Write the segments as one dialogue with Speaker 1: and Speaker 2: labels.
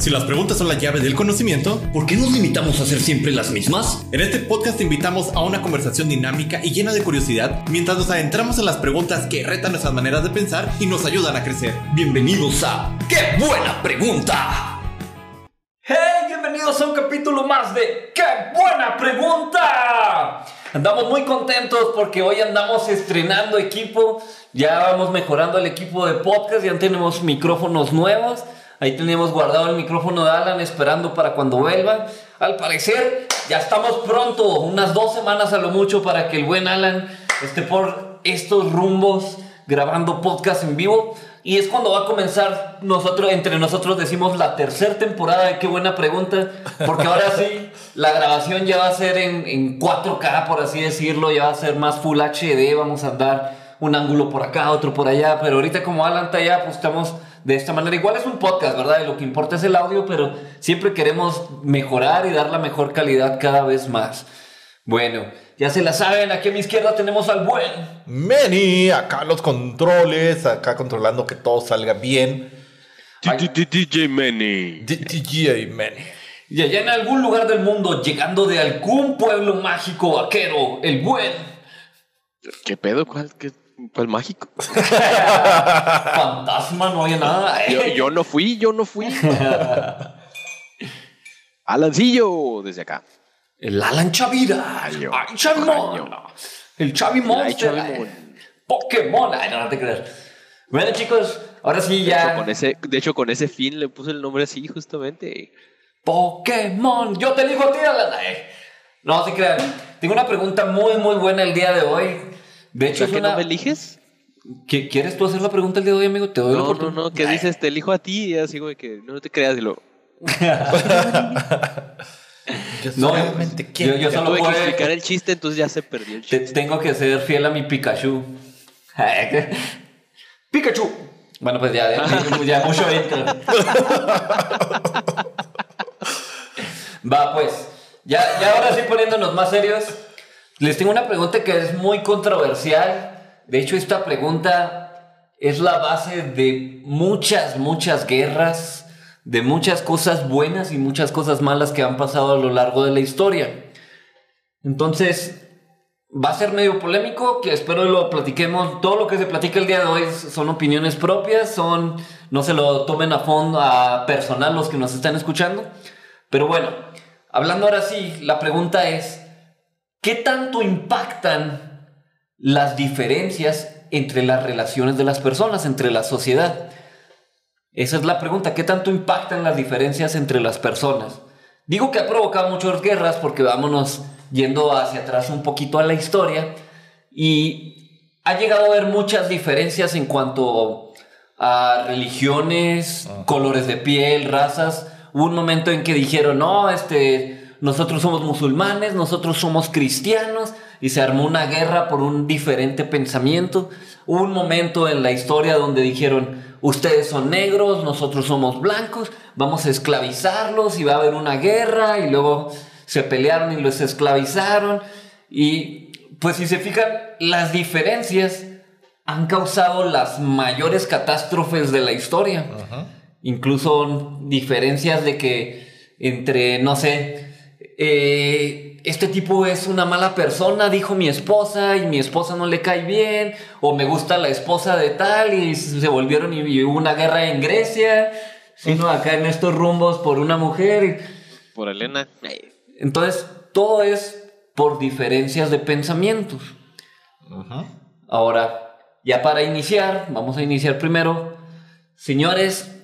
Speaker 1: Si las preguntas son la llave del conocimiento,
Speaker 2: ¿por qué nos limitamos a hacer siempre las mismas?
Speaker 1: En este podcast te invitamos a una conversación dinámica y llena de curiosidad mientras nos adentramos en las preguntas que retan nuestras maneras de pensar y nos ayudan a crecer.
Speaker 2: Bienvenidos a ¡Qué buena pregunta!
Speaker 3: ¡Hey! Bienvenidos a un capítulo más de ¡Qué buena pregunta! Andamos muy contentos porque hoy andamos estrenando equipo, ya vamos mejorando el equipo de podcast, ya tenemos micrófonos nuevos. Ahí teníamos guardado el micrófono de Alan esperando para cuando vuelva. Al parecer, ya estamos pronto, unas dos semanas a lo mucho, para que el buen Alan esté por estos rumbos grabando podcast en vivo. Y es cuando va a comenzar, nosotros, entre nosotros decimos la tercera temporada de Qué Buena Pregunta, porque ahora sí, la grabación ya va a ser en, en 4K, por así decirlo, ya va a ser más Full HD, vamos a dar un ángulo por acá, otro por allá, pero ahorita como Alan está allá, pues estamos de esta manera. Igual es un podcast, ¿verdad? Y lo que importa es el audio, pero siempre queremos mejorar y dar la mejor calidad cada vez más. Bueno, ya se la saben, aquí a mi izquierda tenemos al buen
Speaker 1: Manny, acá los controles, acá controlando que todo salga bien.
Speaker 4: DJ Manny.
Speaker 1: DJ Manny.
Speaker 3: Y allá en algún lugar del mundo, llegando de algún pueblo mágico vaquero, el buen.
Speaker 4: ¿Qué pedo? ¿Cuál? ¿Qué? ¿Cuál mágico?
Speaker 3: Fantasma, no había nada.
Speaker 4: Yo, no fui, yo no fui. Alancillo, desde acá.
Speaker 3: El Alan Chavira. Ay, Chavimon. El Chavimon. Pokémon. Ay, no, no te creas. Bueno, chicos, ahora sí ya.
Speaker 4: De hecho, con ese, de hecho, con ese fin le puse el nombre así, justamente.
Speaker 3: Pokémon. Yo te digo a ti, Alan. No, te crean. Tengo una pregunta muy, muy buena el día de hoy. De hecho,
Speaker 4: ¿Por qué no me eliges?
Speaker 3: ¿Quieres tú hacer la pregunta el día de hoy, amigo? Te doy
Speaker 4: no, no, no, ¿qué dices? Te elijo a ti y así, güey, que no te creas y lo...
Speaker 3: yo no, quiero. Yo, yo solo
Speaker 4: puedo explicar el chiste, entonces ya se perdió el chiste.
Speaker 3: tengo que ser fiel a mi Pikachu. ¡Pikachu! Bueno, pues ya, ya, ya mucho Va, pues. Ya, ya ahora sí poniéndonos más serios. Les tengo una pregunta que es muy controversial. De hecho, esta pregunta es la base de muchas, muchas guerras, de muchas cosas buenas y muchas cosas malas que han pasado a lo largo de la historia. Entonces, va a ser medio polémico, que espero lo platiquemos. Todo lo que se platica el día de hoy son opiniones propias, son no se lo tomen a fondo, a personal los que nos están escuchando. Pero bueno, hablando ahora sí, la pregunta es, ¿Qué tanto impactan las diferencias entre las relaciones de las personas, entre la sociedad? Esa es la pregunta, ¿qué tanto impactan las diferencias entre las personas? Digo que ha provocado muchas guerras porque vámonos yendo hacia atrás un poquito a la historia y ha llegado a haber muchas diferencias en cuanto a religiones, colores de piel, razas. Hubo un momento en que dijeron, no, este, nosotros somos musulmanes, nosotros somos cristianos, y se armó una guerra por un diferente pensamiento. Hubo un momento en la historia donde dijeron, ustedes son negros, nosotros somos blancos, vamos a esclavizarlos y va a haber una guerra, y luego se pelearon y los esclavizaron. Y pues si se fijan, las diferencias han causado las mayores catástrofes de la historia. Incluso diferencias de que entre, no sé, eh, este tipo es una mala persona, dijo mi esposa, y mi esposa no le cae bien, o me gusta la esposa de tal, y se volvieron y, hubo una guerra en Grecia, sino acá en estos rumbos por una mujer.
Speaker 4: Por Elena.
Speaker 3: Entonces, todo es por diferencias de pensamientos. Ahora, ya para iniciar, vamos a iniciar primero. Señores,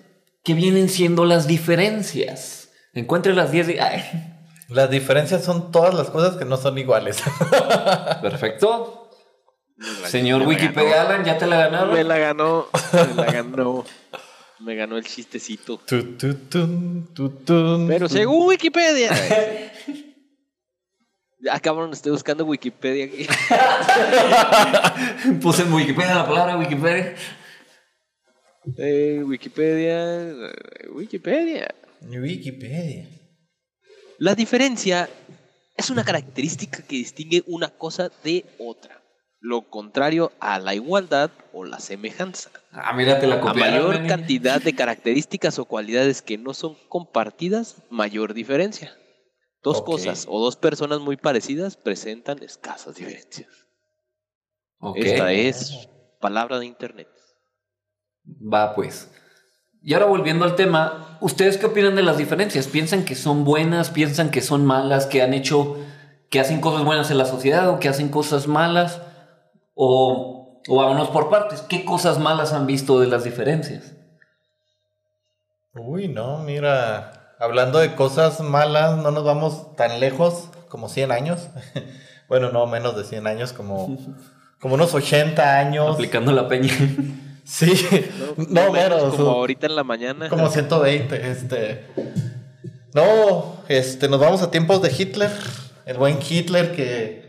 Speaker 3: ¿qué vienen siendo las diferencias? Encuentre las 10 de...
Speaker 1: Las diferencias son todas las cosas que no son iguales.
Speaker 3: Perfecto. Señor Wikipedia Alan, ¿ya te la ganaron?
Speaker 4: Me la ganó. Me la ganó. Me ganó el chistecito. Pero según Wikipedia. Ah, cabrón, estoy buscando Wikipedia aquí.
Speaker 3: Puse en Wikipedia la palabra Wikipedia.
Speaker 4: Eh, Wikipedia. Wikipedia.
Speaker 1: Wikipedia.
Speaker 4: La diferencia es una característica que distingue una cosa de otra. lo contrario a la igualdad o la semejanza.
Speaker 3: Ah, mira, te la
Speaker 4: A mayor cantidad de características o cualidades que no son compartidas, mayor diferencia. Dos cosas o dos personas muy parecidas presentan escasas diferencias.
Speaker 3: Ok.
Speaker 4: Esta es palabra de internet.
Speaker 3: Va pues. Y ahora volviendo al tema, ¿ustedes qué opinan de las diferencias? ¿Piensan que son buenas? ¿Piensan que son malas? ¿Que han hecho, que hacen cosas buenas en la sociedad o que hacen cosas malas? O, o vámonos por partes. ¿Qué cosas malas han visto de las diferencias?
Speaker 1: Uy, no, mira, hablando de cosas malas, no nos vamos tan lejos como 100 años. bueno, no, menos de 100 años, como, como unos 80 años.
Speaker 3: Aplicando la peña.
Speaker 1: Sí, no, menos.
Speaker 4: Como
Speaker 1: o-
Speaker 4: ahorita en la mañana.
Speaker 1: Como 120, este. No, este, nos vamos a tiempos de Hitler. El buen Hitler que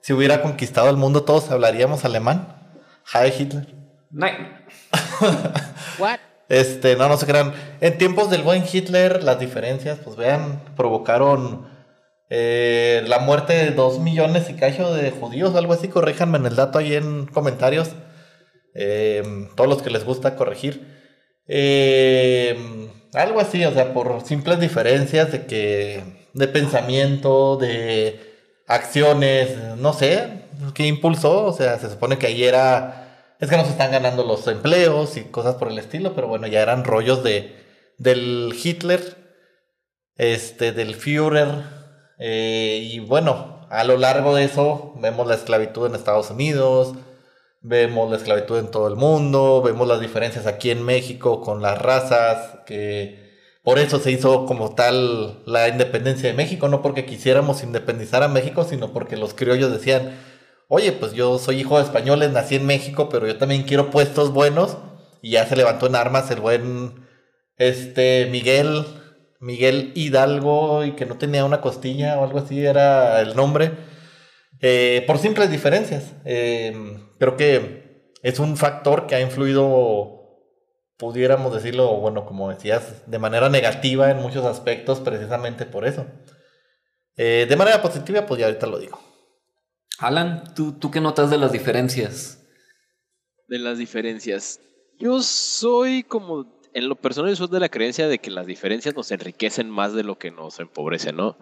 Speaker 1: si hubiera conquistado el mundo todos hablaríamos alemán. Hi Hitler.
Speaker 3: Nein.
Speaker 4: What?
Speaker 1: Este, no, no se crean. En tiempos del buen Hitler, las diferencias, pues vean, provocaron eh, la muerte de dos millones y cacho de judíos, algo así. Corríjanme en el dato ahí en comentarios. Eh, todos los que les gusta corregir. Eh, algo así, o sea, por simples diferencias de que. de pensamiento, de acciones, no sé, qué impulsó. O sea, se supone que ahí era. Es que no se están ganando los empleos y cosas por el estilo, pero bueno, ya eran rollos de del Hitler, este, del Führer. eh, y bueno, a lo largo de eso vemos la esclavitud en Estados Unidos, vemos la esclavitud en todo el mundo, vemos las diferencias aquí en México con las razas, que por eso se hizo como tal la independencia de México, no porque quisiéramos independizar a México, sino porque los criollos decían, oye, pues yo soy hijo de españoles, nací en México, pero yo también quiero puestos buenos, y ya se levantó en armas el buen, este, Miguel, Miguel Hidalgo, y que no tenía una costilla o algo así era el nombre, eh, por simples diferencias. Eh, creo que es un factor que ha influido, pudiéramos decirlo, bueno, como decías, de manera negativa en muchos aspectos, precisamente por eso. Eh, de manera positiva, pues ya ahorita lo digo.
Speaker 3: Alan, ¿tú, ¿tú qué notas de las diferencias?
Speaker 4: De las diferencias. Yo soy como. En lo personal, yo soy de la creencia de que las diferencias nos enriquecen más de lo que nos empobrecen, ¿no?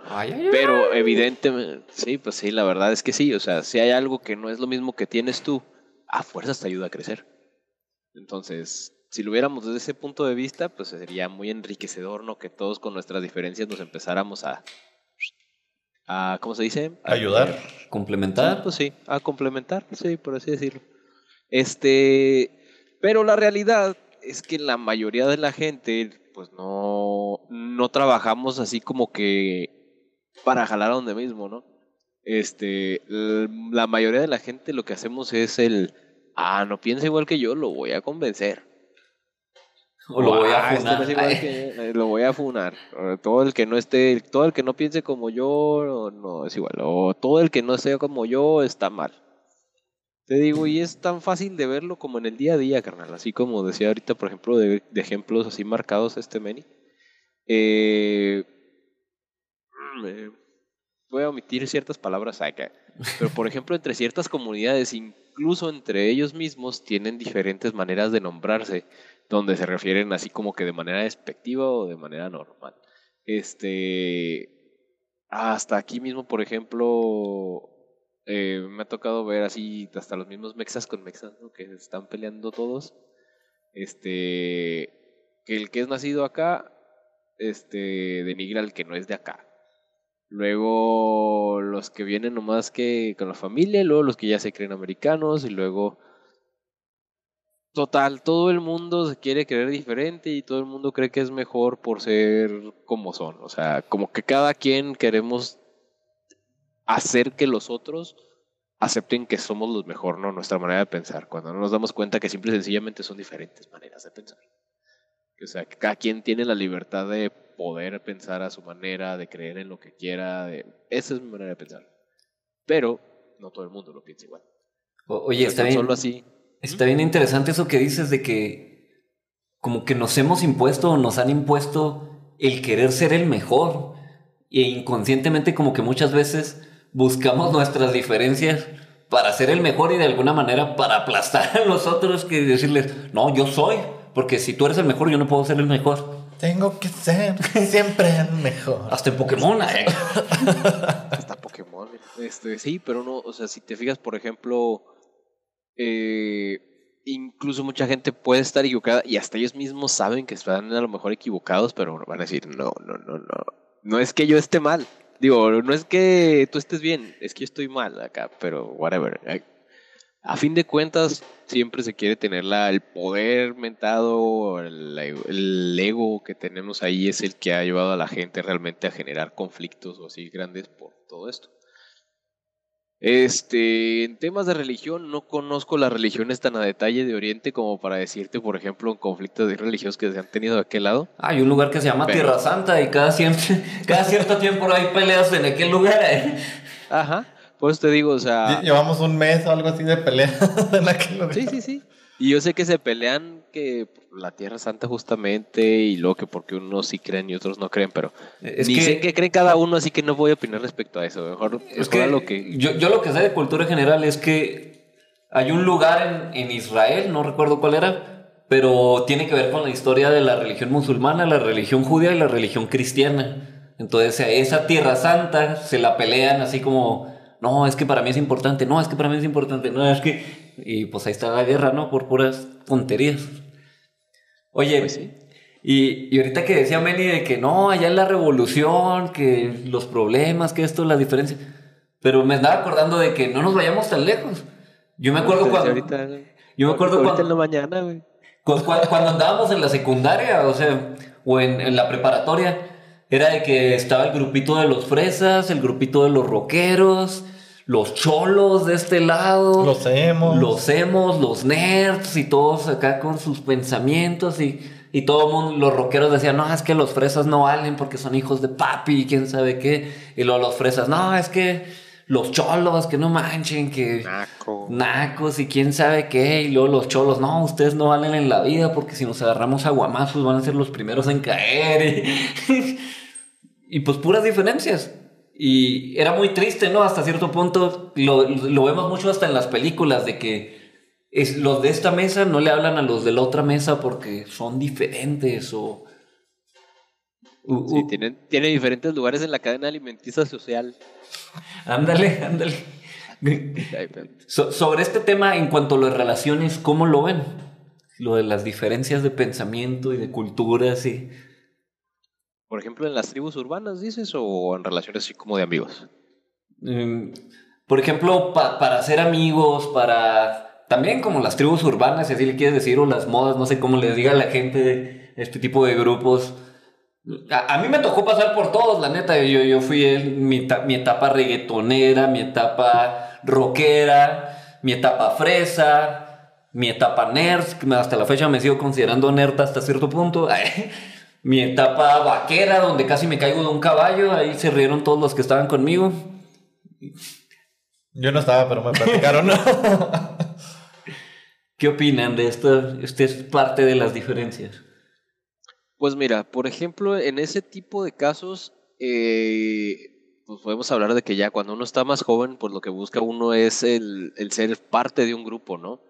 Speaker 4: Pero evidentemente, sí, pues sí, la verdad es que sí. O sea, si hay algo que no es lo mismo que tienes tú, a fuerzas te ayuda a crecer. Entonces, si lo viéramos desde ese punto de vista, pues sería muy enriquecedor, ¿no? Que todos con nuestras diferencias nos empezáramos a. a ¿Cómo se dice? A
Speaker 1: Ayudar.
Speaker 4: Sí,
Speaker 3: ¿Complementar?
Speaker 4: pues sí, a complementar, sí, por así decirlo. Este, pero la realidad es que la mayoría de la gente, pues no, no trabajamos así como que para jalar a donde mismo, ¿no? Este, la mayoría de la gente lo que hacemos es el, ah, no piensa igual que yo, lo voy a convencer.
Speaker 3: ¿O lo voy a
Speaker 4: Ah, este no
Speaker 3: funar?
Speaker 4: es eh, lo voy a funar. Todo el que no esté, todo el que no piense como yo, no, no es igual. O todo el que no sea como yo está mal. Te digo, y es tan fácil de verlo como en el día a día, carnal. Así como decía ahorita, por ejemplo, de, ejemplos así marcados este Meni. Eh, mm, eh, voy a omitir ciertas palabras acá. Pero, por ejemplo, entre ciertas comunidades, incluso entre ellos mismos, tienen diferentes maneras de nombrarse, donde se refieren así como que de manera despectiva o de manera normal. Este. Hasta aquí mismo, por ejemplo, eh, me ha tocado ver así hasta los mismos mexas con mexas, ¿no? Que están peleando todos. Este. Que el que es nacido acá, este, denigra al que no es de acá. Luego los que vienen nomás que con la familia, luego los que ya se creen americanos, y luego. Total, todo el mundo se quiere creer diferente y todo el mundo cree que es mejor por ser como son. O sea, como que cada quien queremos hacer que los otros acepten que somos los mejor, ¿no? Nuestra manera de pensar, cuando no nos damos cuenta que simple y sencillamente son diferentes maneras de pensar. O sea, que cada quien tiene la libertad de poder pensar a su manera, de creer en lo que quiera, de... esa es mi manera de pensar. Pero no todo el mundo lo piensa igual.
Speaker 3: O- Oye,
Speaker 4: O sea,
Speaker 3: está bien.
Speaker 4: Solo así.
Speaker 3: Está bien interesante eso que dices de que como que nos hemos impuesto o nos han impuesto el querer ser el mejor e inconscientemente como que muchas veces buscamos nuestras diferencias para ser el mejor y de alguna manera para aplastar a los otros que decirles, no, yo soy, porque si tú eres el mejor, yo no puedo ser el mejor.
Speaker 1: Tengo que ser siempre el mejor.
Speaker 3: Hasta en Pokémon, eh.
Speaker 4: Hasta Pokémon. Este, sí, pero no, o sea, si te fijas, por ejemplo, eh, incluso mucha gente puede estar equivocada y hasta ellos mismos saben que están a lo mejor equivocados, pero van a decir, no, no, no, no. No es que yo esté mal. Digo, no es que tú estés bien, es que estoy mal acá, pero whatever. A fin de cuentas, siempre se quiere tener la, el poder mentado, el, el, ego que tenemos ahí es el que ha llevado a la gente realmente a generar conflictos o así grandes por todo esto. Este, en temas de religión, no conozco las religiones tan a detalle de Oriente como para decirte, por ejemplo, en conflictos religiosos que se han tenido de aquel lado.
Speaker 3: Hay un lugar que se llama Tierra Santa y cada, siempre, cada cierto tiempo hay peleas en aquel lugar. ¿eh?
Speaker 4: Ajá, pues te digo, o sea...
Speaker 1: Llevamos un mes o algo así de pelea en aquel lugar.
Speaker 4: Sí, sí, sí. Y yo sé que se pelean que la Tierra Santa justamente y luego que porque unos sí creen y otros no creen, pero es dicen que, creen cada uno, así que no voy a opinar respecto a eso. Mejor,
Speaker 3: es que lo que... Yo, yo, lo que sé de cultura general es que hay un lugar en, en Israel, no recuerdo cuál era, pero tiene que ver con la historia de la religión musulmana, la religión judía y la religión cristiana. Entonces a esa Tierra Santa se la pelean así como no, es que para mí es importante, no, es que para mí es importante, no, es que... Y pues ahí está la guerra, ¿no? Por puras tonterías. Oye, pues y, y, ahorita que decía Meni de que no, allá en la revolución, que los problemas, que esto, la diferencia. Pero me andaba acordando de que no nos vayamos tan lejos. Yo me acuerdo cuando... yo me acuerdo cuando...
Speaker 4: en la mañana, güey.
Speaker 3: Cuando, andábamos en la secundaria, o sea, o en, en la preparatoria, era de que estaba el grupito de los fresas, el grupito de los rockeros, los cholos de este lado.
Speaker 1: Los emos.
Speaker 3: Los emos, los nerds y todos acá con sus pensamientos y, y todo el mundo, los rockeros decían, no, es que los fresas no valen porque son hijos de papi y quién sabe qué. Y luego los fresas, no, es que los cholos, que no manchen, que...
Speaker 4: Naco.
Speaker 3: Nacos y quién sabe qué. Y luego los cholos, no, ustedes no valen en la vida porque si nos agarramos a guamazos van a ser los primeros en caer. Y, pues puras diferencias. Y era muy triste, ¿no? Hasta cierto punto, lo, lo vemos mucho hasta en las películas, de que es, los de esta mesa no le hablan a los de la otra mesa porque son diferentes o...
Speaker 4: sí, tienen, tienen diferentes lugares en la cadena alimenticia social.
Speaker 3: Ándale, ándale. sobre este tema, en cuanto a las relaciones, ¿cómo lo ven? Lo de las diferencias de pensamiento y de culturas y...
Speaker 4: Por ejemplo, en las tribus urbanas, dices, o en relaciones así como de amigos.
Speaker 3: Em, por ejemplo, para ser amigos, para... También como las tribus urbanas, si así le quieres decir, o las modas, no sé cómo les diga a la gente este tipo de grupos. A, mí me tocó pasar por todos, la neta. Yo, yo fui en mi, mi etapa reggaetonera, mi etapa rockera, mi etapa fresa, mi etapa nerd, hasta la fecha me sigo considerando nerd hasta cierto punto. mi etapa vaquera, donde casi me caigo de un caballo, ahí se rieron todos los que estaban conmigo.
Speaker 1: Yo no estaba, pero me platicaron.
Speaker 3: ¿Qué opinan de esto? Este es parte de las diferencias.
Speaker 4: Pues mira, por ejemplo, en ese tipo de casos, eh, pues podemos hablar de que ya cuando uno está más joven, pues lo que busca uno es el, el ser parte de un grupo, ¿no?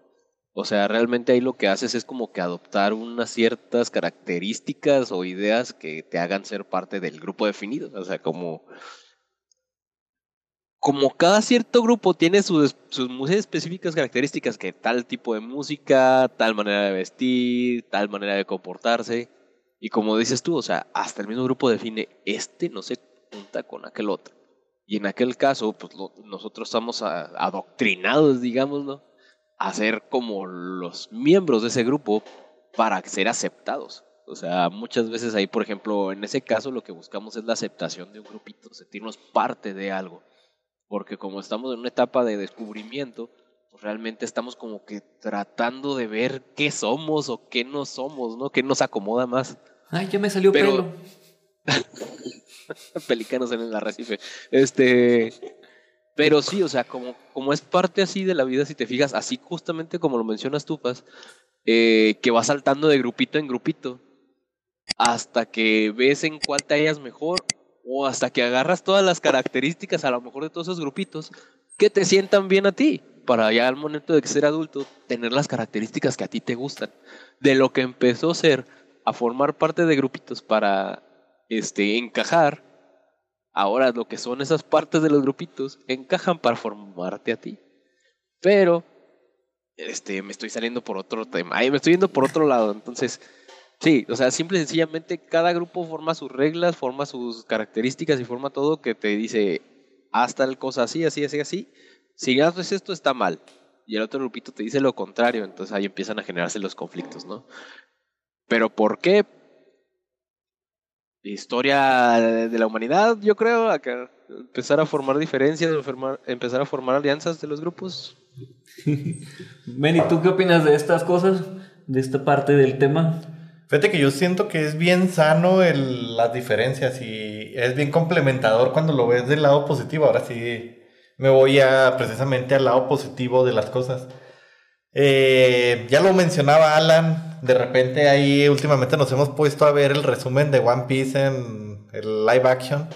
Speaker 4: O sea, realmente ahí lo que haces es como que adoptar unas ciertas características o ideas que te hagan ser parte del grupo definido. O sea, como, como cada cierto grupo tiene sus, sus muy específicas características, que tal tipo de música, tal manera de vestir, tal manera de comportarse. Y como dices tú, o sea, hasta el mismo grupo define, este no se junta con aquel otro. Y en aquel caso, pues nosotros estamos adoctrinados, digámoslo, a ser como los miembros de ese grupo para ser aceptados. O sea, muchas veces ahí, por ejemplo, en ese caso lo que buscamos es la aceptación de un grupito, sentirnos parte de algo. Porque como estamos en una etapa de descubrimiento, pues realmente estamos como que tratando de ver qué somos o qué no somos, ¿no? ¿Qué nos acomoda más?
Speaker 3: Ay, ya me salió pelo.
Speaker 4: Pelicanos en el arrecife. Este, pero sí, o sea, como, como es parte así de la vida, si te fijas, así justamente como lo mencionas tú, Paz, eh, que va saltando de grupito en grupito hasta que ves en cuál te hallas mejor o hasta que agarras todas las características a lo mejor de todos esos grupitos que te sientan bien a ti, para ya al momento de ser adulto tener las características que a ti te gustan. De lo que empezó a ser a formar parte de grupitos para este, encajar, ahora lo que son esas partes de los grupitos encajan para formarte a ti. Pero este, me estoy saliendo por otro tema, Ay, me estoy yendo por otro lado, entonces Sí, o sea, simple y sencillamente cada grupo forma sus reglas, forma sus características y forma todo que te dice, hasta el cosa así, así, así, así. Si haces esto está mal. Y el otro grupito te dice lo contrario, entonces ahí empiezan a generarse los conflictos, ¿no? Pero ¿por qué? Historia de la humanidad, yo creo, acá, empezar a formar diferencias, empezar a formar alianzas de los grupos.
Speaker 3: Meni, ¿tú qué opinas de estas cosas? De esta parte del tema.
Speaker 1: Fíjate que yo siento que es bien sano el, las diferencias y es bien complementador cuando lo ves del lado positivo. Ahora sí me voy a precisamente al lado positivo de las cosas. Eh, ya lo mencionaba Alan, de repente ahí últimamente nos hemos puesto a ver el resumen de One Piece en el live action.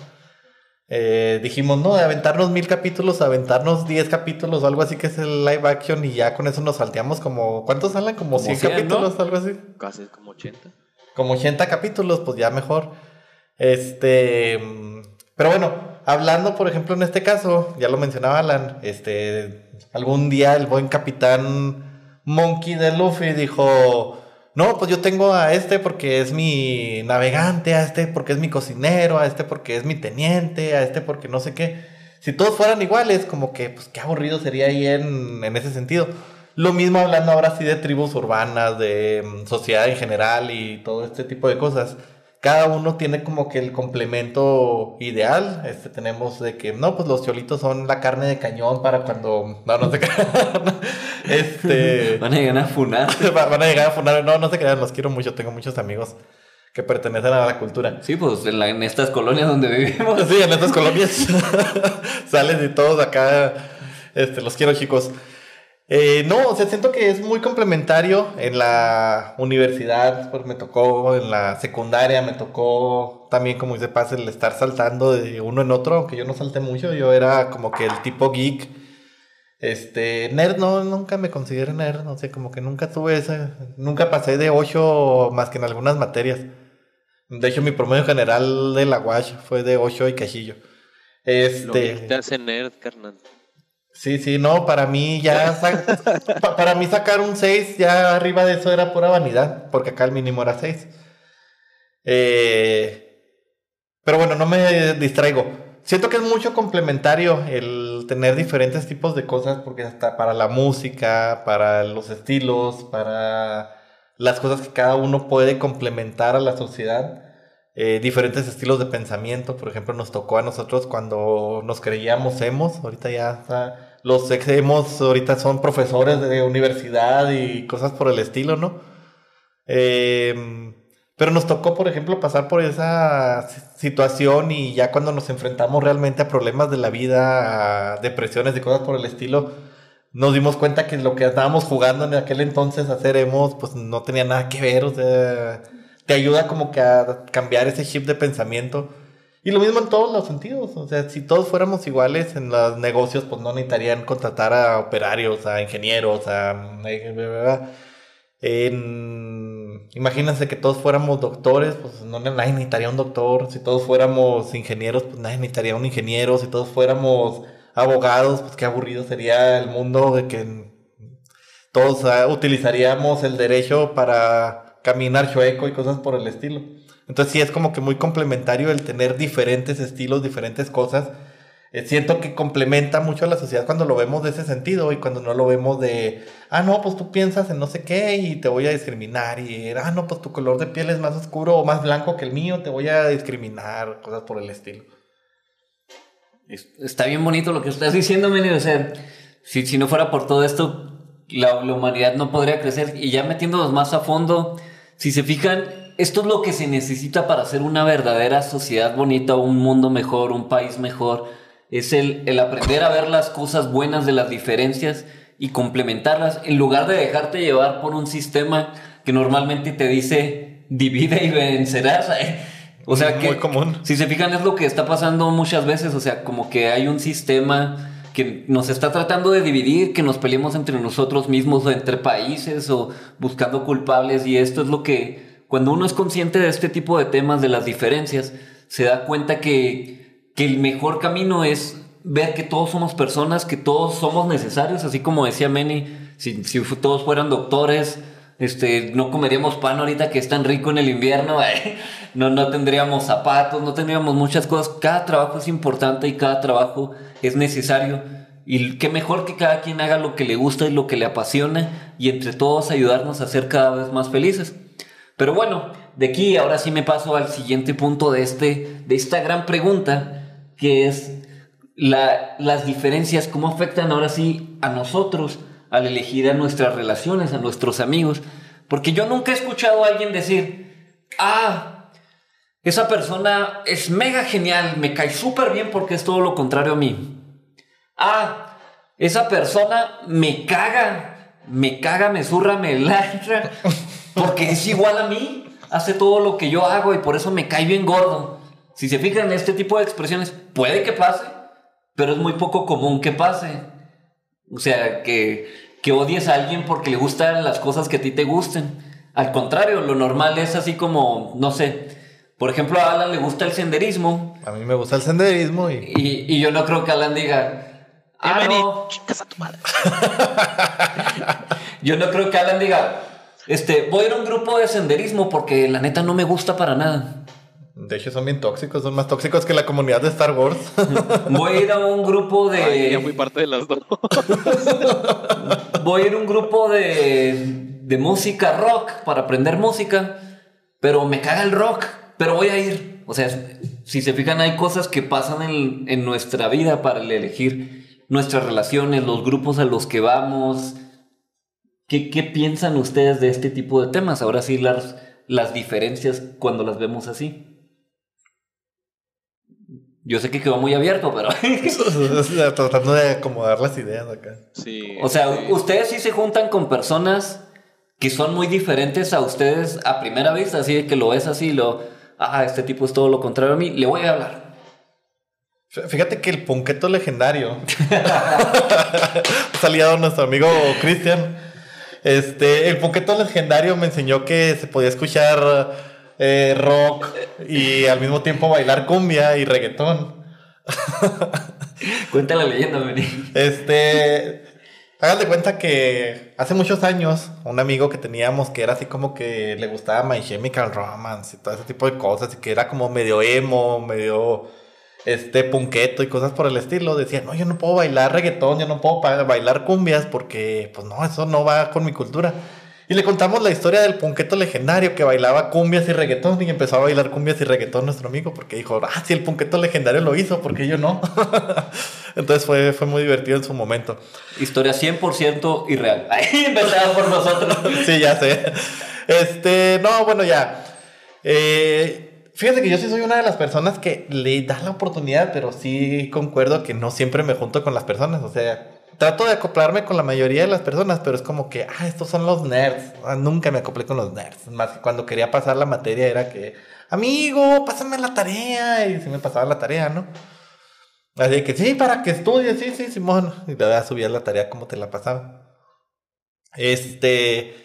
Speaker 1: Eh, dijimos, no, de aventarnos mil capítulos, aventarnos diez capítulos o algo así que es el live action y ya con eso nos salteamos como, ¿cuántos salen? Como, cien 100, capítulos, algo así.
Speaker 4: Casi como 80.
Speaker 1: Como 80 capítulos, pues ya mejor. Este, pero bueno, hablando por ejemplo en este caso, ya lo mencionaba Alan, este, algún día el buen capitán Monkey de Luffy dijo, no, pues yo tengo a este porque es mi navegante, a este porque es mi cocinero, a este porque es mi teniente, a este porque no sé qué. Si todos fueran iguales, como que, pues qué aburrido sería ahí en, en ese sentido. Lo mismo hablando ahora sí de tribus urbanas, de mm, sociedad en general y todo este tipo de cosas cada uno tiene como que el complemento ideal. Este tenemos de que, no, pues los cholitos son la carne de cañón para cuando. No, no se crean. este.
Speaker 3: Van a llegar a funar.
Speaker 1: van a llegar a funar. No, no se crean, los quiero mucho. Tengo muchos amigos que pertenecen a la cultura.
Speaker 3: Sí, pues en, en estas colonias donde vivimos.
Speaker 1: Sí, en estas colonias. Salen y todos acá. Este, los quiero, chicos. Eh, no, o sea, siento que es muy complementario. En la universidad, pues me tocó, en la secundaria me tocó también, como dice Paz, el estar saltando de uno en otro, aunque yo no salté mucho, yo era como que el tipo geek. Este, nerd, no, nunca me consideré nerd, no sé, como que nunca tuve esa, nunca pasé de 8 más que en algunas materias. De hecho, mi promedio general de la WASH fue de 8 y cajillo. Este.
Speaker 4: Lo te hace nerd, carnal.
Speaker 1: Sí, sí, no, para mí ya, para mí sacar un 6 ya arriba de eso era pura vanidad, porque acá el mínimo era 6. Eh, pero bueno, no me distraigo. Siento que es mucho complementario el tener diferentes tipos de cosas, porque hasta para la música, para los estilos, para las cosas que cada uno puede complementar a la sociedad. Eh, diferentes estilos de pensamiento. Por ejemplo, nos tocó a nosotros cuando nos creíamos hemos, ahorita ya los ex hemos, ahorita son profesores de universidad y cosas por el estilo, ¿no? Em, pero nos tocó, por ejemplo, pasar por esa situación y ya cuando nos enfrentamos realmente a problemas de la vida, a depresiones y cosas por el estilo, nos dimos cuenta que lo que estábamos jugando en aquel entonces a hacer hemos, pues no tenía nada que ver, o sea te ayuda como que a cambiar ese chip de pensamiento. Y lo mismo en todos los sentidos. O sea, si todos fuéramos iguales en los negocios, pues no necesitarían contratar a operarios, a ingenieros, a... En... Imagínense que todos fuéramos doctores, pues no nadie necesitaría un doctor. Si todos fuéramos ingenieros, pues nadie necesitaría un ingeniero. Si todos fuéramos abogados, pues qué aburrido sería el mundo de que todos ah, utilizaríamos el derecho para caminar chueco y cosas por el estilo. Entonces sí es como que muy complementario el tener diferentes estilos, diferentes cosas. Eh, siento que complementa mucho a la sociedad cuando lo vemos de ese sentido y cuando no lo vemos de, ah, no, pues tú piensas en no sé qué y te voy a discriminar y, ah, no, pues tu color de piel es más oscuro o más blanco que el mío, te voy a discriminar, cosas por el estilo.
Speaker 3: Está bien bonito lo que estás diciendo, Meni. O sea, si, si no fuera por todo esto, la, la humanidad no podría crecer. Y ya metiéndonos más a fondo, si se fijan, esto es lo que se necesita para hacer una verdadera sociedad bonita, un mundo mejor, un país mejor. Es el, el aprender a ver las cosas buenas de las diferencias y complementarlas, en lugar de dejarte llevar por un sistema que normalmente te dice divide y vencerás. O sea que
Speaker 1: Muy común.
Speaker 3: si se fijan es lo que está pasando muchas veces, o sea, como que hay un sistema que nos está tratando de dividir, que nos peleemos entre nosotros mismos o entre países o buscando culpables y esto es lo que cuando uno es consciente de este tipo de temas, de las diferencias, se da cuenta que, que el mejor camino es ver que todos somos personas, que todos somos necesarios, así como decía Manny, si, si todos fueran doctores, este, no comeríamos pan ahorita que es tan rico en el invierno, ¿eh? no, no tendríamos zapatos, no tendríamos muchas cosas. Cada trabajo es importante y cada trabajo es necesario. Y qué mejor que cada quien haga lo que le gusta y lo que le apasiona y entre todos ayudarnos a ser cada vez más felices. Pero bueno, de aquí ahora sí me paso al siguiente punto de, este, de esta gran pregunta, que es la- las diferencias, cómo afectan ahora sí a nosotros al elegir a nuestras relaciones, a nuestros amigos. Porque yo nunca he escuchado a alguien decir, ah, esa persona es mega genial, me cae súper bien porque es todo lo contrario a mí. Ah, esa persona me caga, me caga, me zurra, me lanza, porque es igual a mí, hace todo lo que yo hago y por eso me cae bien gordo. Si se fijan en este tipo de expresiones, puede que pase, pero es muy poco común que pase. O sea, que, que odies a alguien porque le gustan las cosas que a ti te gusten. Al contrario, lo normal es así como, no sé, por ejemplo, a Alan le gusta el senderismo
Speaker 1: A mí me gusta el senderismo y...
Speaker 3: y, y yo no creo que Alan diga, ah, no.
Speaker 4: a tu madre.
Speaker 3: Yo no creo que Alan diga, este, voy a ir a un grupo de senderismo porque la neta no me gusta para nada.
Speaker 1: De hecho son bien tóxicos, son más tóxicos que la comunidad de Star Wars.
Speaker 3: Voy a ir a un grupo de...
Speaker 4: Ay, ya fui parte de las dos.
Speaker 3: voy a ir a un grupo de, de música rock para aprender música, pero me caga el rock, pero voy a ir. O sea, si se fijan, hay cosas que pasan en, en nuestra vida para el elegir nuestras relaciones, los grupos a los que vamos. ¿Qué, qué piensan ustedes de este tipo de temas? Ahora sí, las, las diferencias cuando las vemos así. Yo sé que quedó muy abierto, pero...
Speaker 1: Tratando de acomodar las ideas acá.
Speaker 4: Sí.
Speaker 3: O sea,
Speaker 4: sí.
Speaker 3: ustedes sí se juntan con personas que son muy diferentes a ustedes a primera vista, así de que lo ves así, lo, ah, este tipo es todo lo contrario a mí, le voy a hablar.
Speaker 1: Fíjate que el punqueto legendario, salido nuestro amigo Cristian, este, el punqueto legendario me enseñó que se podía escuchar eh, rock y al mismo tiempo bailar cumbia y reggaetón.
Speaker 3: Cuenta la leyenda, Benny.
Speaker 1: Este, cuenta que hace muchos años, un amigo que teníamos que era así como que le gustaba My Chemical Romance y todo ese tipo de cosas, y que era como medio emo, medio este punqueto y cosas por el estilo, decía, no, yo no puedo bailar reggaetón, yo no puedo bailar cumbias porque, pues no, eso no va con mi cultura. Y le contamos la historia del punqueto legendario que bailaba cumbias y reggaetón y empezó a bailar cumbias y reggaetón nuestro amigo porque dijo, ah, si el punqueto legendario lo hizo, ¿por qué yo no? Entonces fue, fue muy divertido en su momento.
Speaker 3: Historia 100% irreal. Ahí inventada por nosotros.
Speaker 1: Sí, ya sé. Este, no, bueno, ya. Eh, fíjate que yo sí soy una de las personas que le da la oportunidad, pero sí concuerdo que no siempre me junto con las personas. O sea, trato de acoplarme con la mayoría de las personas, pero es como que, ah, estos son los nerds. Ah, nunca me acoplé con los nerds. Más que cuando quería pasar la materia era que, amigo, pásame la tarea. Y si me pasaba la tarea, ¿no? Así que sí, para que estudies, sí, sí, Simón. Y te voy a subir la tarea como te la pasaba. Este,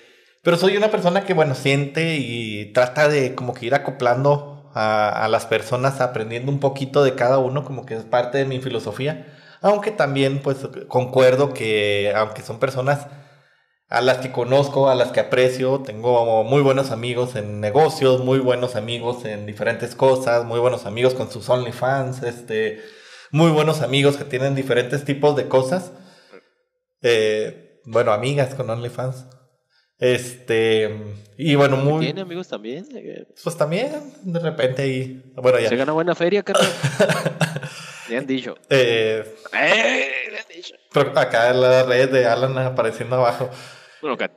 Speaker 1: pero soy una persona que, bueno, siente y trata de como que ir acoplando a las personas, aprendiendo un poquito de cada uno, como que es parte de mi filosofía. Aunque también, pues, concuerdo que, aunque son personas a las que conozco, a las que aprecio, tengo muy buenos amigos en negocios, muy buenos amigos en diferentes cosas, muy buenos amigos con sus OnlyFans, este, muy buenos amigos que tienen diferentes tipos de cosas. Eh, bueno, amigas con OnlyFans. Este, y bueno, muy.
Speaker 4: ¿Tiene amigos también?
Speaker 1: Pues también, de repente ahí. Bueno, ya.
Speaker 4: Se gana buena feria, carnal. Han dicho.
Speaker 1: Eh,
Speaker 4: ¡Eh! Dicho.
Speaker 1: pero acá en las redes de Alan apareciendo abajo.
Speaker 4: Bueno, acá.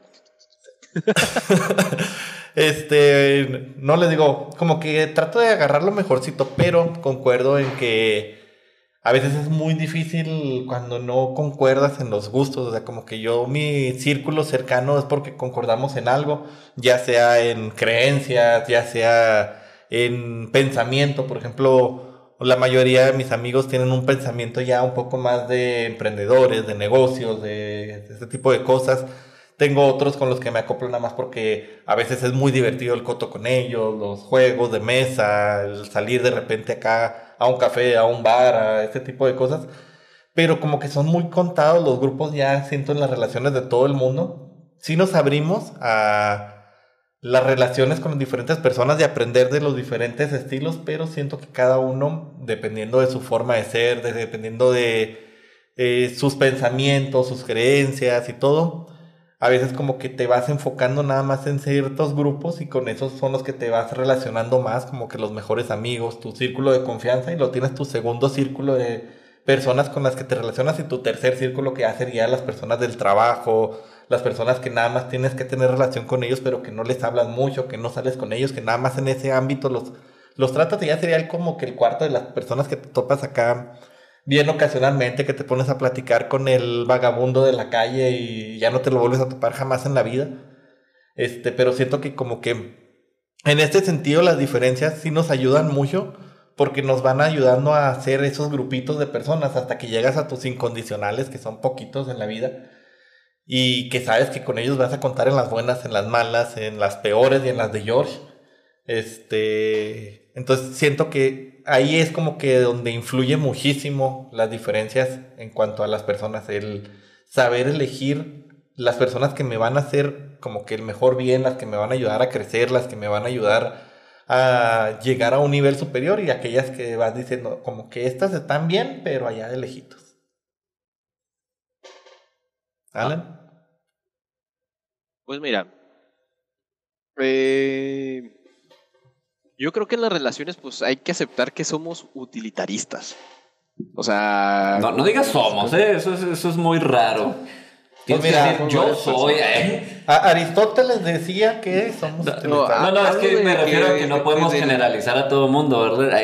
Speaker 1: Este, no les digo, como que trato de agarrarlo mejorcito, pero concuerdo en que a veces es muy difícil cuando no concuerdas en los gustos, o sea, como que yo, mi círculo cercano es porque concordamos en algo, ya sea en creencias, ya sea en pensamiento. Por ejemplo, la mayoría de mis amigos tienen un pensamiento ya un poco más de emprendedores, de negocios, de, de este tipo de cosas. Tengo otros con los que me acoplo nada más porque a veces es muy divertido el coto con ellos, los juegos de mesa, el salir de repente acá a un café, a un bar, a este tipo de cosas. Pero como que son muy contados los grupos ya siento en las relaciones de todo el mundo. Sí nos abrimos a las relaciones con diferentes personas y aprender de los diferentes estilos, pero siento que cada uno, dependiendo de su forma de ser, de- dependiendo de eh, sus pensamientos, sus creencias y todo, a veces como que te vas enfocando nada más en ciertos grupos y con esos son los que te vas relacionando más, como que los mejores amigos, tu círculo de confianza y lo tienes tu segundo círculo de personas con las que te relacionas y tu tercer círculo que ya las personas del trabajo, las personas que nada más tienes que tener relación con ellos pero que no les hablas mucho, que no sales con ellos, que nada más en ese ámbito los, los tratas y ya sería como que el cuarto de las personas que te topas acá bien ocasionalmente, que te pones a platicar con el vagabundo de la calle y ya no te lo vuelves a topar jamás en la vida. Este, pero siento que como que en este sentido las diferencias sí nos ayudan mucho porque nos van ayudando a hacer esos grupitos de personas hasta que llegas a tus incondicionales, que son poquitos en la vida, y que sabes que con ellos vas a contar en las buenas, en las malas, en las peores y en las de George. Este, entonces siento que ahí es como que donde influye muchísimo las diferencias en cuanto a las personas, el saber elegir las personas que me van a hacer como que el mejor bien, las que me van a ayudar a crecer, las que me van a ayudar a llegar a un nivel superior y aquellas que vas diciendo como que estas están bien, pero allá de lejitos. Alan.
Speaker 4: Pues mira, eh, yo creo que en las relaciones pues hay que aceptar que somos utilitaristas. O sea...
Speaker 3: No, no digas somos, ¿eh? eso, es, eso es muy raro.
Speaker 1: Pues mira,
Speaker 3: decir, yo soy. ¿eh?
Speaker 1: Aristóteles decía que somos
Speaker 4: No.
Speaker 3: No, no, es que me refiero a
Speaker 4: que-
Speaker 3: no podemos generalizar a todo mundo, ¿verdad?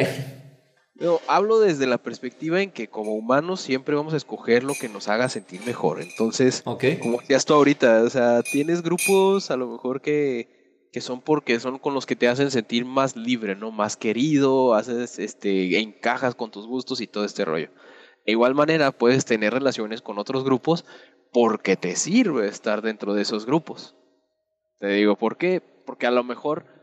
Speaker 4: Hablo desde la perspectiva en que como humanos siempre vamos a escoger lo que nos haga sentir mejor. Entonces, como decías tú ahorita, o sea, tienes grupos a lo mejor que, que son porque son con los que te hacen sentir más libre, ¿no? Más querido, haces, este, encajas con tus gustos y todo este rollo. De igual manera, puedes tener relaciones con otros grupos porque te sirve estar dentro de esos grupos. Te digo, ¿por qué? Porque a lo mejor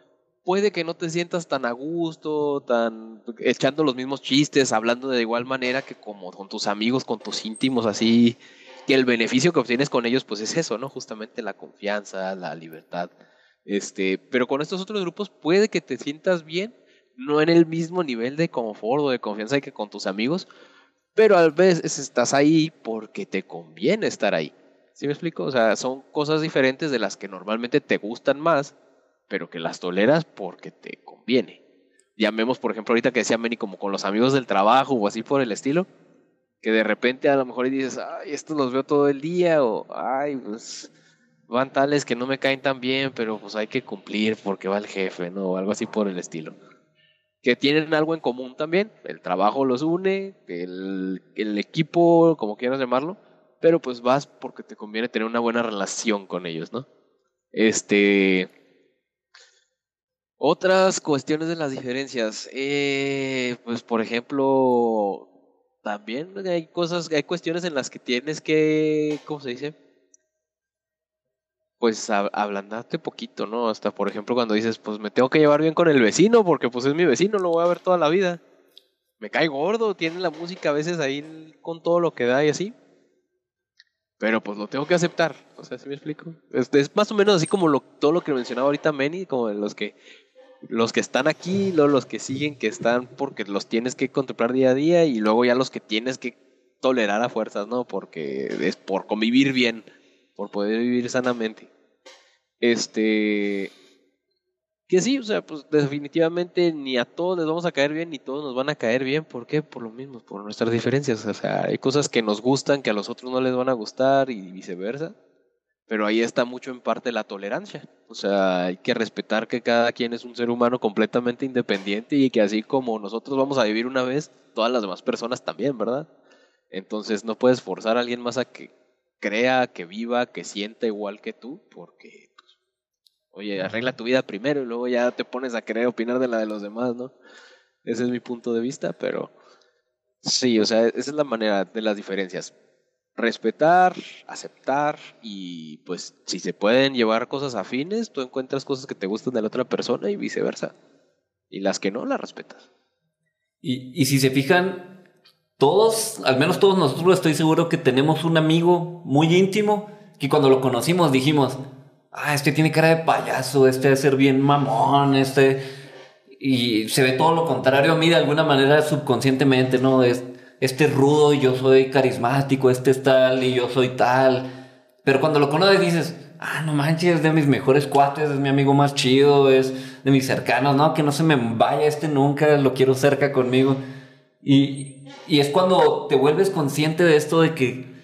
Speaker 4: puede que no te sientas tan a gusto, tan echando los mismos chistes, hablando de igual manera que como con tus amigos, con tus íntimos, así, que el beneficio que obtienes con ellos, pues es eso, ¿no? Justamente la confianza, la libertad. Este, pero con estos otros grupos puede que te sientas bien, no en el mismo nivel de confort o de confianza que con tus amigos, pero a veces estás ahí porque te conviene estar ahí. ¿Sí me explico? O sea, son cosas diferentes de las que normalmente te gustan más, pero que las toleras porque te conviene. Llamemos, por ejemplo, ahorita que decía Manny, como con los amigos del trabajo o así por el estilo, que de repente a lo mejor dices, ay, estos los veo todo el día, o ay, pues van tales que no me caen tan bien, pero pues hay que cumplir porque va el jefe, ¿no? O algo así por el estilo. Que tienen algo en común también, el trabajo los une, el, el equipo, como quieras llamarlo, pero pues vas porque te conviene tener una buena relación con ellos, ¿no? Este. Otras cuestiones de las diferencias. eh, pues por ejemplo, también hay cosas, hay cuestiones en las que tienes que, ¿cómo se dice? Pues ablandarte poquito, ¿no? Hasta por ejemplo cuando dices, pues me tengo que llevar bien con el vecino porque pues es mi vecino, lo voy a ver toda la vida. Me cae gordo, tiene la música a veces ahí con todo lo que da y así. Pero pues lo tengo que aceptar. O sea, ¿sí me explico? Es, es más o menos así como lo, todo lo que mencionaba ahorita Manny, como de los que los que están aquí, luego los que siguen, que están porque los tienes que contemplar día a día, y luego ya los que tienes que tolerar a fuerzas, ¿no? Porque es por convivir bien, por poder vivir sanamente. Este. Que sí, o sea, pues definitivamente ni a todos les vamos a caer bien, ni todos nos van a caer bien. ¿Por qué? Por lo mismo, por nuestras diferencias. O sea, hay cosas que nos gustan que a los otros no les van a gustar y viceversa. Pero ahí está mucho en parte la tolerancia. O sea, hay que respetar que cada quien es un ser humano completamente independiente y que así como nosotros vamos a vivir una vez, todas las demás personas también, ¿verdad? Entonces no puedes forzar a alguien más a que crea, que viva, que sienta igual que tú, porque pues, Oye, arregla tu vida primero y luego ya te pones a querer opinar de la de los demás, ¿no? Ese es mi punto de vista, pero sí, o sea, esa es la manera de las diferencias. Respetar, aceptar y pues si se pueden llevar cosas afines, tú encuentras cosas que te gustan de la otra persona y viceversa. Y las que no, las respetas.
Speaker 3: Y, y si se fijan, todos, al menos todos nosotros estoy seguro que tenemos un amigo muy íntimo que cuando lo conocimos dijimos, ah, este tiene cara de payaso, este debe ser bien mamón, este... Y se ve todo lo contrario a mí de alguna manera subconscientemente, ¿no? Es, este es rudo y yo soy carismático, este es tal y yo soy tal. Pero cuando lo conoces dices, ah, no manches, es de mis mejores cuates, es mi amigo más chido, es de mis cercanos, no, que no se me vaya este nunca, lo quiero cerca conmigo. Y, y es cuando te vuelves consciente de esto de que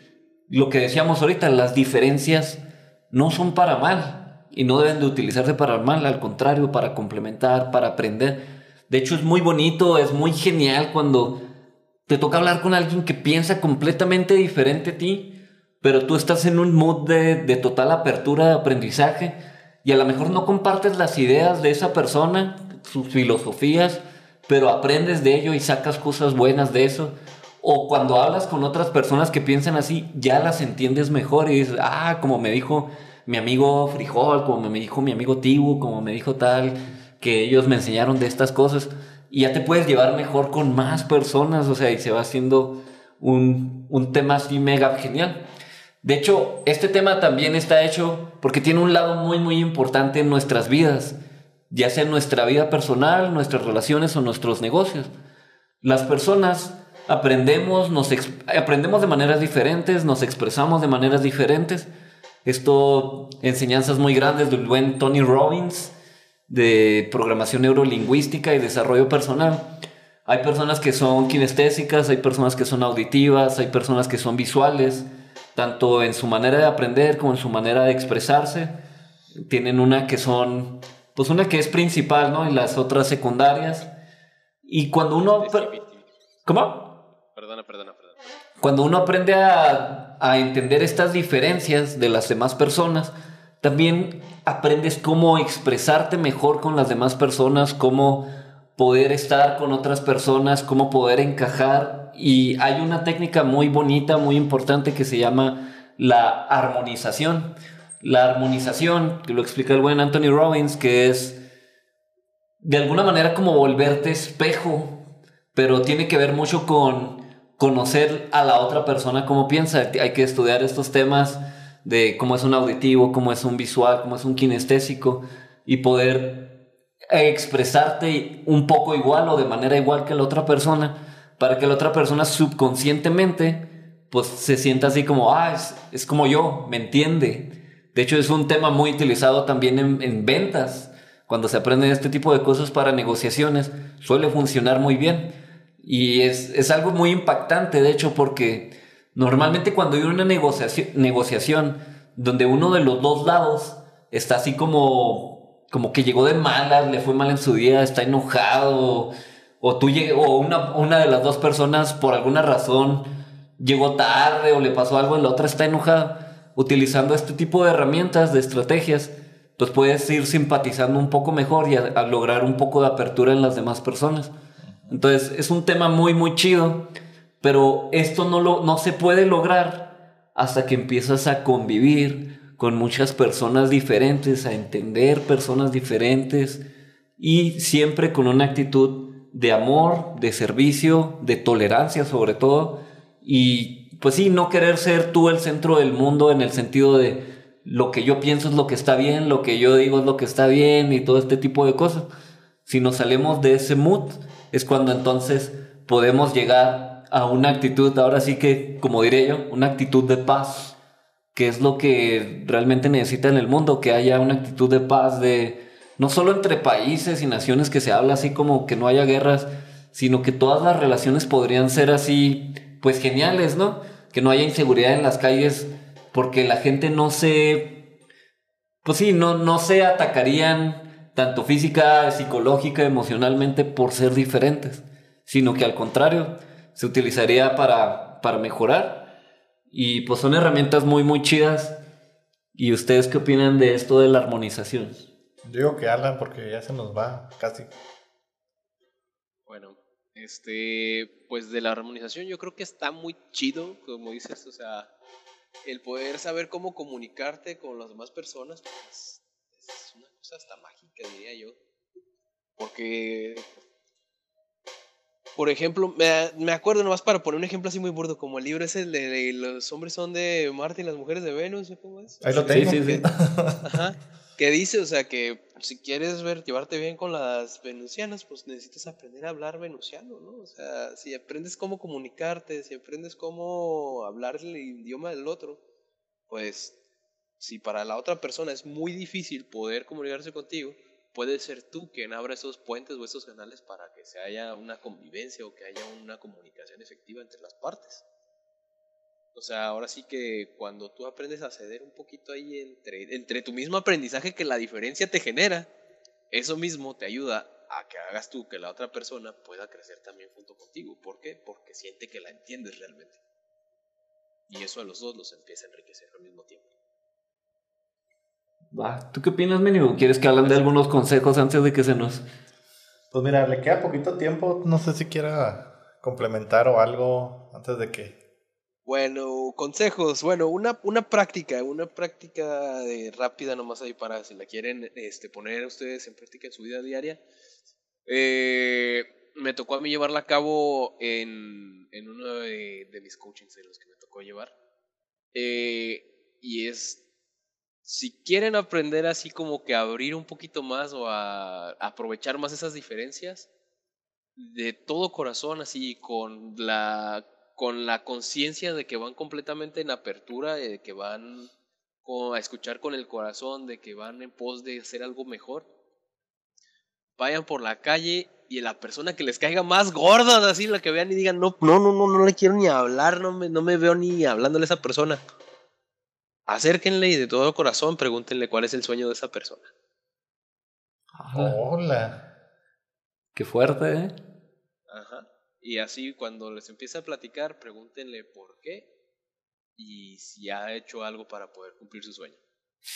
Speaker 3: lo que decíamos ahorita, las diferencias no son para mal y no deben de utilizarse para mal, al contrario, para complementar, para aprender. De hecho, es muy bonito, es muy genial cuando te toca hablar con alguien que piensa completamente diferente a ti, pero tú estás en un mood de, de total apertura de aprendizaje y a lo mejor no compartes las ideas de esa persona, sus filosofías, pero aprendes de ello y sacas cosas buenas de eso. O cuando hablas con otras personas que piensan así, ya las entiendes mejor y dices, ah, como me dijo mi amigo Frijol, como me dijo mi amigo Tibu, como me dijo tal, que ellos me enseñaron de estas cosas. Y ya te puedes llevar mejor con más personas, o sea, y se va haciendo un, un tema así mega genial. De hecho, este tema también está hecho porque tiene un lado muy, muy importante en nuestras vidas, ya sea en nuestra vida personal, nuestras relaciones o nuestros negocios. Las personas aprendemos, nos aprendemos de maneras diferentes, nos expresamos de maneras diferentes. Esto, enseñanzas muy grandes del buen Tony Robbins de programación neurolingüística y desarrollo personal. Hay personas que son kinestésicas, hay personas que son auditivas, hay personas que son visuales, tanto en su manera de aprender como en su manera de expresarse. Tienen una que son, pues una que es principal, ¿no? Y las otras secundarias. Y cuando uno... ¿Cómo?
Speaker 4: Perdona, perdona, perdona.
Speaker 3: Cuando uno aprende a, a entender estas diferencias de las demás personas, también aprendes cómo expresarte mejor con las demás personas, cómo poder estar con otras personas, cómo poder encajar. Y hay una técnica muy bonita, muy importante que se llama la armonización. La armonización, que lo explica el buen Anthony Robbins, que es de alguna manera como volverte espejo, pero tiene que ver mucho con conocer a la otra persona cómo piensa. Hay que estudiar estos temas de cómo es un auditivo, cómo es un visual, cómo es un kinestésico y poder expresarte un poco igual o de manera igual que la otra persona para que la otra persona subconscientemente pues se sienta así como, ah, es, como yo, me entiende. De hecho es un tema muy utilizado también en, en ventas. Cuando se aprenden este tipo de cosas para negociaciones, suele funcionar muy bien y es, es, algo muy impactante, de hecho, porque normalmente cuando hay una negociación, negociación donde uno de los dos lados está así como, como que llegó de malas, le fue mal en su día, está enojado, o, tú o una, una de las dos personas por alguna razón llegó tarde o le pasó algo y la otra está enojada, utilizando este tipo de herramientas, de estrategias, pues puedes ir simpatizando un poco mejor y lograr un poco de apertura en las demás personas. Entonces es un tema muy, muy chido, pero esto no, lo, no se puede lograr hasta que empiezas a convivir con muchas personas diferentes, a entender personas diferentes y siempre con una actitud de amor, de servicio, de tolerancia sobre todo. Y pues sí, no querer ser tú el centro del mundo en el sentido de lo que yo pienso es lo que está bien, lo que yo digo es lo que está bien y todo este tipo de cosas. Si nos salimos de ese mood, es cuando entonces podemos llegar a una actitud, ahora sí que, como diré yo, una actitud de paz, que es lo que realmente necesita en el mundo, que haya una actitud de paz de no solo entre países y naciones que se habla así como que no haya guerras, sino que todas las relaciones podrían ser así, pues geniales, ¿no? Que no haya inseguridad en las calles porque la gente no se, pues sí, no, no se atacarían tanto física, psicológica, emocionalmente, por ser diferentes, sino que al contrario, se utilizaría para, para mejorar. Y pues son herramientas muy, muy chidas. ¿Y ustedes qué opinan de esto de la armonización?
Speaker 1: Digo que Alan porque ya se nos va casi.
Speaker 4: Bueno, este, pues de la armonización yo creo que está muy chido, como dices, o sea, el poder saber cómo comunicarte con las demás personas, pues, es una cosa hasta mágica, diría yo. Porque, por ejemplo, me, me acuerdo nomás para poner un ejemplo así muy burdo, como el libro es el de, de los hombres son de Marte y las mujeres de Venus, ¿o ¿cómo es?
Speaker 1: Ahí lo
Speaker 3: Sí,
Speaker 1: tengo.
Speaker 3: sí, sí.
Speaker 4: Ajá. Que dice, o sea, que si quieres ver, llevarte bien con las venusianas, pues necesitas aprender a hablar venusiano, ¿no? O sea, si aprendes cómo comunicarte, si aprendes cómo hablar el idioma del otro, pues si para la otra persona es muy difícil poder comunicarse contigo, puede ser tú quien abra esos puentes o esos canales para que se haya una convivencia o que haya una comunicación efectiva entre las partes. O sea, ahora sí que cuando tú aprendes a ceder un poquito ahí entre, entre tu mismo aprendizaje que la diferencia te genera, eso mismo te ayuda a que hagas tú que la otra persona pueda crecer también junto contigo. ¿Por qué? Porque siente que la entiendes realmente. Y eso a los dos los empieza a enriquecer al mismo tiempo.
Speaker 3: Va, ¿Tú qué opinas, Menio? ¿Quieres que hablen de algunos consejos antes de que se nos...
Speaker 1: Pues mira, le queda poquito tiempo. No sé si quiera complementar o algo antes de que.
Speaker 4: Bueno, consejos. Bueno, una, una práctica, una práctica de rápida nomás ahí para si la quieren este, poner ustedes en práctica en su vida diaria. Eh, me tocó a mí llevarla a cabo en, en uno de, de mis coachings de los que me tocó llevar. Eh, y es, si quieren aprender así como que abrir un poquito más o a aprovechar más esas diferencias, de todo corazón, así con la con la conciencia de que van completamente en apertura, de que van a escuchar con el corazón, de que van en pos de hacer algo mejor. Vayan por la calle y la persona que les caiga más gorda, así la que vean y digan, no, no, no, no, no le quiero ni hablar, no me, no me veo ni hablándole a esa persona. Acérquenle y de todo corazón pregúntenle cuál es el sueño de esa persona.
Speaker 3: Ala,
Speaker 1: Hola.
Speaker 3: qué fuerte, ¿eh?
Speaker 4: Ajá. Y así cuando les empiece a platicar, pregúntenle por qué y si ha hecho algo para poder cumplir su sueño.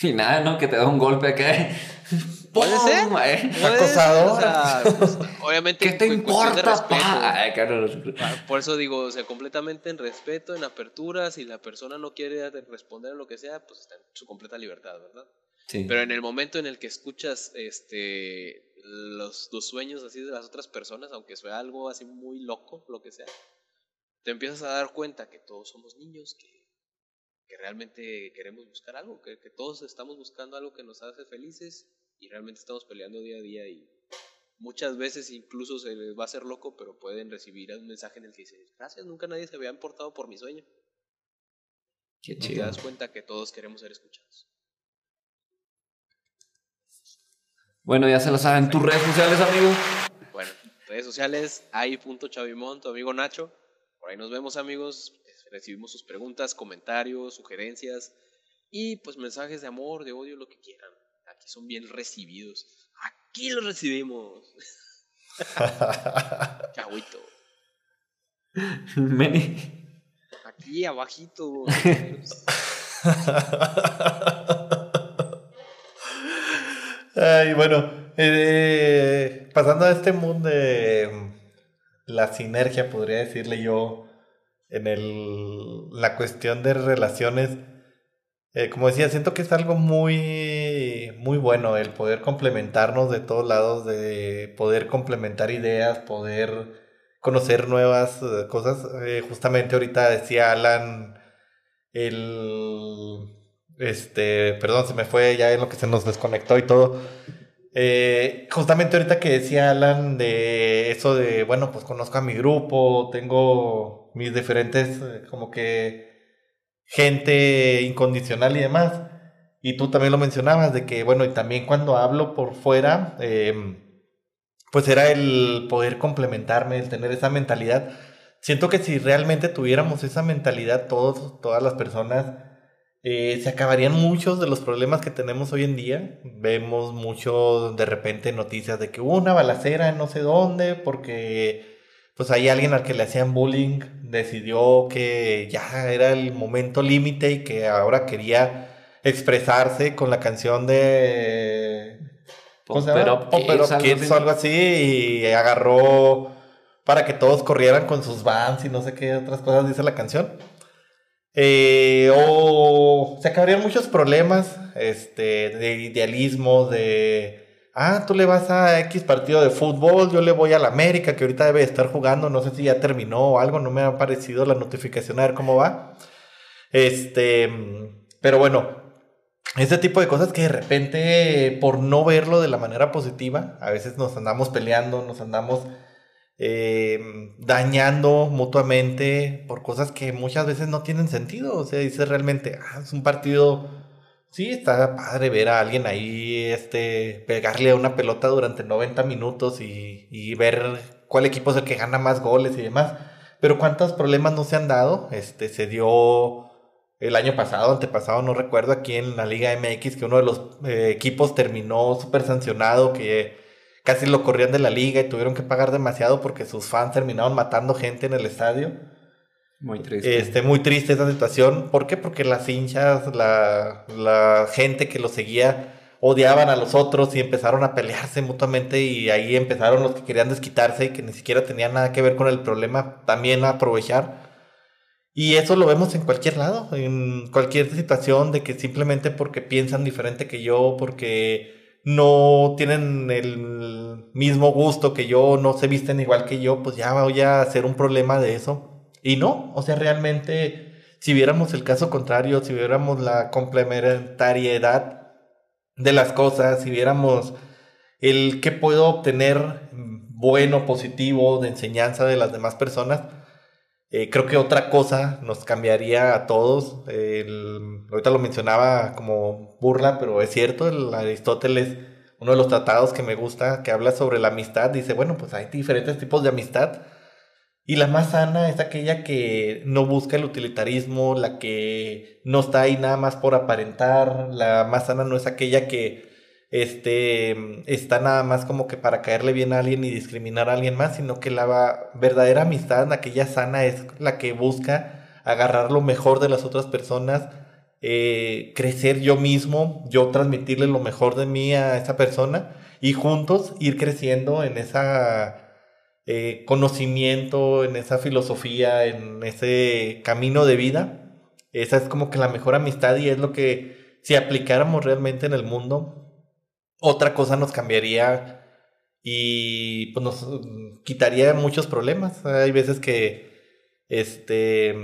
Speaker 3: Y nada, ¿no? Que te da un golpe acá.
Speaker 4: Puede ser.
Speaker 3: ¿eh?
Speaker 1: Acosador.
Speaker 4: o sea, pues, obviamente
Speaker 3: ¿Qué te importa? Ay, claro.
Speaker 4: Ah, Por eso digo, o sea, completamente en respeto, en apertura, si la persona no quiere responder a lo que sea, pues está en su completa libertad, ¿verdad?
Speaker 3: Sí.
Speaker 4: Pero en el momento en el que escuchas este los, los sueños así de las otras personas, aunque sea algo así muy loco, lo que sea, te empiezas a dar cuenta que todos somos niños, que, que realmente queremos buscar algo, que, que todos estamos buscando algo que nos hace felices y realmente estamos peleando día a día y muchas veces incluso se les va a hacer loco, pero pueden recibir un mensaje en el que dice, gracias, nunca nadie se había importado por mi sueño.
Speaker 3: Qué
Speaker 4: Y te
Speaker 3: chido.
Speaker 4: das cuenta que todos queremos ser escuchados.
Speaker 3: Bueno, ya se lo saben. ¿Tus redes sociales, amigo?
Speaker 4: Bueno, redes sociales, ahí.chavimón, tu amigo Nacho. Por ahí nos vemos, amigos. Recibimos sus preguntas, comentarios, sugerencias y pues mensajes de amor, de odio, lo que quieran. Aquí son bien recibidos. Aquí los recibimos. Chagüito. Aquí abajito.
Speaker 1: Ay, bueno, eh, pasando a este mundo de la sinergia, podría decirle yo, en el, la cuestión de relaciones, eh, como decía, siento que es algo muy, muy bueno el poder complementarnos de todos lados, de poder complementar ideas, poder conocer nuevas eh, cosas. Eh, justamente ahorita decía Alan, el este, perdón, se me fue ya en lo que se nos desconectó y todo. Justamente ahorita que decía Alan de eso de, bueno, pues conozco a mi grupo, tengo mis diferentes, como que gente incondicional y demás. Y tú también lo mencionabas de que, bueno, y también cuando hablo por fuera, eh, pues era el poder complementarme, el tener esa mentalidad. Siento que si realmente tuviéramos esa mentalidad todos, todas las personas, eh, se acabarían muchos de los problemas que tenemos hoy en día. Vemos mucho de repente noticias de que hubo una balacera en no sé dónde porque pues hay alguien al que le hacían bullying decidió que ya era el momento límite y que ahora quería expresarse con la canción de
Speaker 3: It Kids,
Speaker 1: Kids o algo así y agarró para que todos corrieran con sus vans y no sé qué otras cosas dice la canción. Eh, o se acabarían muchos problemas este, de idealismo, de, ah, tú le vas a X partido de fútbol, yo le voy a la América, que ahorita debe estar jugando, no sé si ya terminó o algo, no me ha aparecido la notificación a ver cómo va. Este, pero bueno, ese tipo de cosas que de repente, por no verlo de la manera positiva, a veces nos andamos peleando, nos andamos eh, dañando mutuamente por cosas que muchas veces no tienen sentido. O sea, dice realmente, ah, es un partido. Sí, está padre ver a alguien ahí este, pegarle a una pelota durante 90 minutos y, y ver cuál equipo es el que gana más goles y demás. Pero cuántos problemas no se han dado. Este, se dio el año pasado, antepasado, no recuerdo, aquí en la Liga MX, que uno de los eh, equipos terminó súper sancionado, que casi lo corrían de la liga y tuvieron que pagar demasiado porque sus fans terminaron matando gente en el estadio.
Speaker 3: Muy triste.
Speaker 1: Este, muy triste esa situación. ¿Por qué? Porque las hinchas, la, la gente que lo seguía, odiaban a los otros y empezaron a pelearse mutuamente y ahí empezaron los que querían desquitarse y que ni siquiera tenían nada que ver con el problema también a aprovechar. Y eso lo vemos en cualquier lado, en cualquier situación de que simplemente porque piensan diferente que yo, porque no tienen el mismo gusto que yo, no se visten igual que yo, pues ya voy a hacer un problema de eso. Y no, o sea, realmente, si viéramos el caso contrario, si viéramos la complementariedad de las cosas, si viéramos el que puedo obtener bueno, positivo, de enseñanza de las demás personas, eh, creo que otra cosa nos cambiaría a todos. El- ahorita lo mencionaba como burla, pero es cierto, el Aristóteles, uno de los tratados que me gusta, que habla sobre la amistad, dice, bueno, pues hay diferentes tipos de amistad. Y la más sana es aquella que no busca el utilitarismo, la que no está ahí nada más por aparentar. La más sana no es aquella que este, está nada más como que para caerle bien a alguien y discriminar a alguien más, sino que la verdadera amistad, aquella sana, es la que busca agarrar lo mejor de las otras personas, eh, crecer yo mismo, yo transmitirle lo mejor de mí a esa persona y juntos ir creciendo en esa eh, conocimiento, en esa filosofía, en ese camino de vida. Esa es como que la mejor amistad y es lo que si aplicáramos realmente en el mundo, otra cosa nos cambiaría y pues nos mm, quitaría muchos problemas. Hay veces que este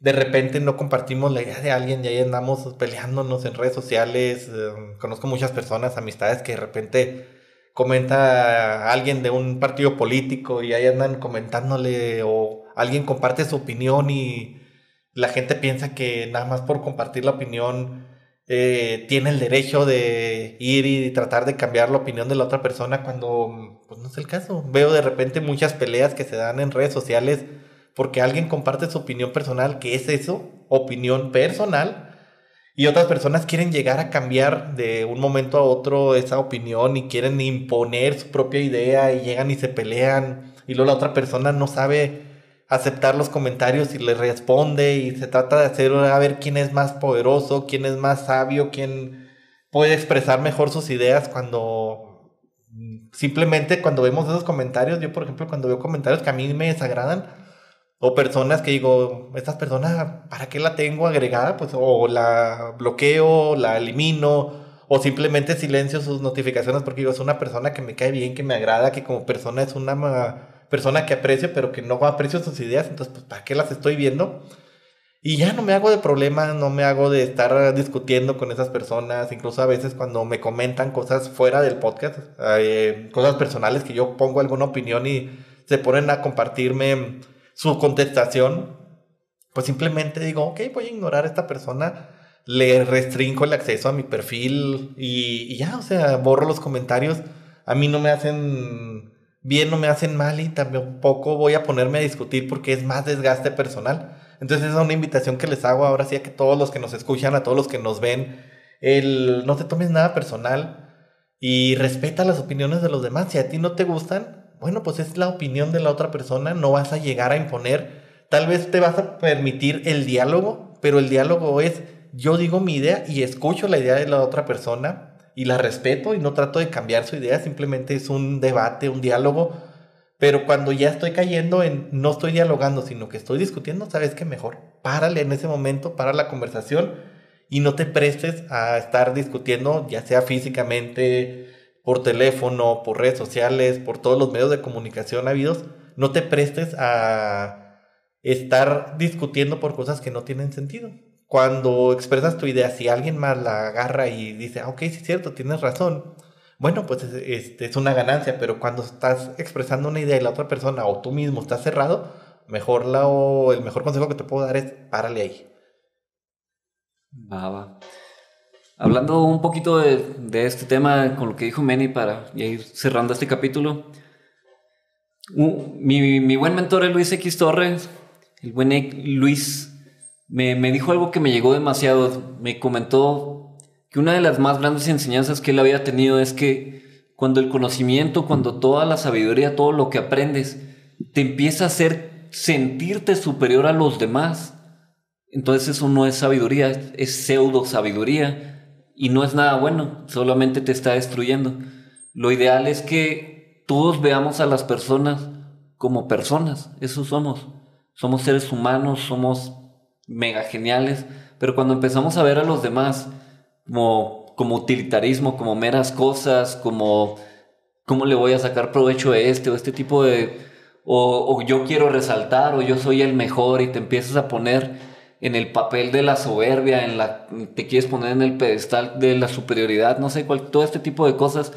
Speaker 1: de repente no compartimos la idea de alguien y ahí andamos peleándonos en redes sociales. Eh, conozco muchas personas, amistades que de repente comenta alguien de un partido político y ahí andan comentándole o alguien comparte su opinión y la gente piensa que nada más por compartir la opinión eh, tiene el derecho de ir y tratar de cambiar la opinión de la otra persona cuando pues no es el caso. Veo de repente muchas peleas que se dan en redes sociales porque alguien comparte su opinión personal, que es eso, opinión personal, y otras personas quieren llegar a cambiar de un momento a otro esa opinión y quieren imponer su propia idea y llegan y se pelean y luego la otra persona no sabe aceptar los comentarios y le responde y se trata de hacer a ver quién es más poderoso, quién es más sabio, quién puede expresar mejor sus ideas cuando mm, simplemente cuando vemos esos comentarios, yo por ejemplo cuando veo comentarios que a mí me desagradan o personas que digo, estas personas, ¿para qué la tengo agregada? Pues o la bloqueo, la elimino o simplemente silencio sus notificaciones porque digo, es una persona que me cae bien, que me agrada, que como persona es una persona que aprecio, pero que no aprecio sus ideas, entonces, pues, ¿para qué las estoy viendo? Y ya no me hago de problema, no me hago de estar discutiendo con esas personas, incluso a veces cuando me comentan cosas fuera del podcast, eh, cosas personales que yo pongo alguna opinión y se ponen a compartirme su contestación, pues simplemente digo, ok, voy a ignorar a esta persona, le restringo el acceso a mi perfil y, ya, o sea, borro los comentarios. A mí no me hacen bien, no me hacen mal y tampoco voy a ponerme a discutir porque es más desgaste personal. Entonces es una invitación que les hago ahora sí a que todos los que nos escuchan, a todos los que nos ven, el no te tomes nada personal y respeta las opiniones de los demás. Si a ti no te gustan, bueno, pues es la opinión de la otra persona, no vas a llegar a imponer. Tal vez te vas a permitir el diálogo, pero el diálogo es yo digo mi idea y escucho la idea de la otra persona y la respeto y no trato de cambiar su idea, simplemente es un debate, un diálogo. Pero cuando ya estoy cayendo en no estoy dialogando, sino que estoy discutiendo, sabes que mejor párale en ese momento, para la conversación y no te prestes a estar discutiendo, ya sea físicamente, por teléfono, por redes sociales, por todos los medios de comunicación habidos, no te prestes a estar discutiendo por cosas que no tienen sentido. Cuando expresas tu idea, si alguien más la agarra y dice, ah, ok, sí es cierto, tienes razón, bueno, pues es, este, es una ganancia, pero cuando estás expresando una idea y la otra persona o tú mismo estás cerrado, mejor la, o el mejor consejo que te puedo dar es párale ahí.
Speaker 3: Va. Hablando un poquito de, este tema con lo que dijo Manny para ir cerrando este capítulo. Mi, buen mentor, Luis X Torres, el buen X- Luis, me, me dijo algo que me llegó demasiado. Me comentó que una de las más grandes enseñanzas que él había tenido es que cuando el conocimiento, cuando toda la sabiduría, todo lo que aprendes, te empieza a hacer sentirte superior a los demás, entonces eso no es sabiduría, es pseudo sabiduría y no es nada bueno, solamente te está destruyendo. Lo ideal es que todos veamos a las personas como personas, eso somos. Somos seres humanos, somos mega geniales, pero cuando empezamos a ver a los demás como, como utilitarismo, como meras cosas, como cómo le voy a sacar provecho a este o este tipo de... O, o yo quiero resaltar o yo soy el mejor y te empiezas a poner en el papel de la soberbia, en la, te quieres poner en el pedestal de la superioridad, no sé, cuál, todo este tipo de cosas,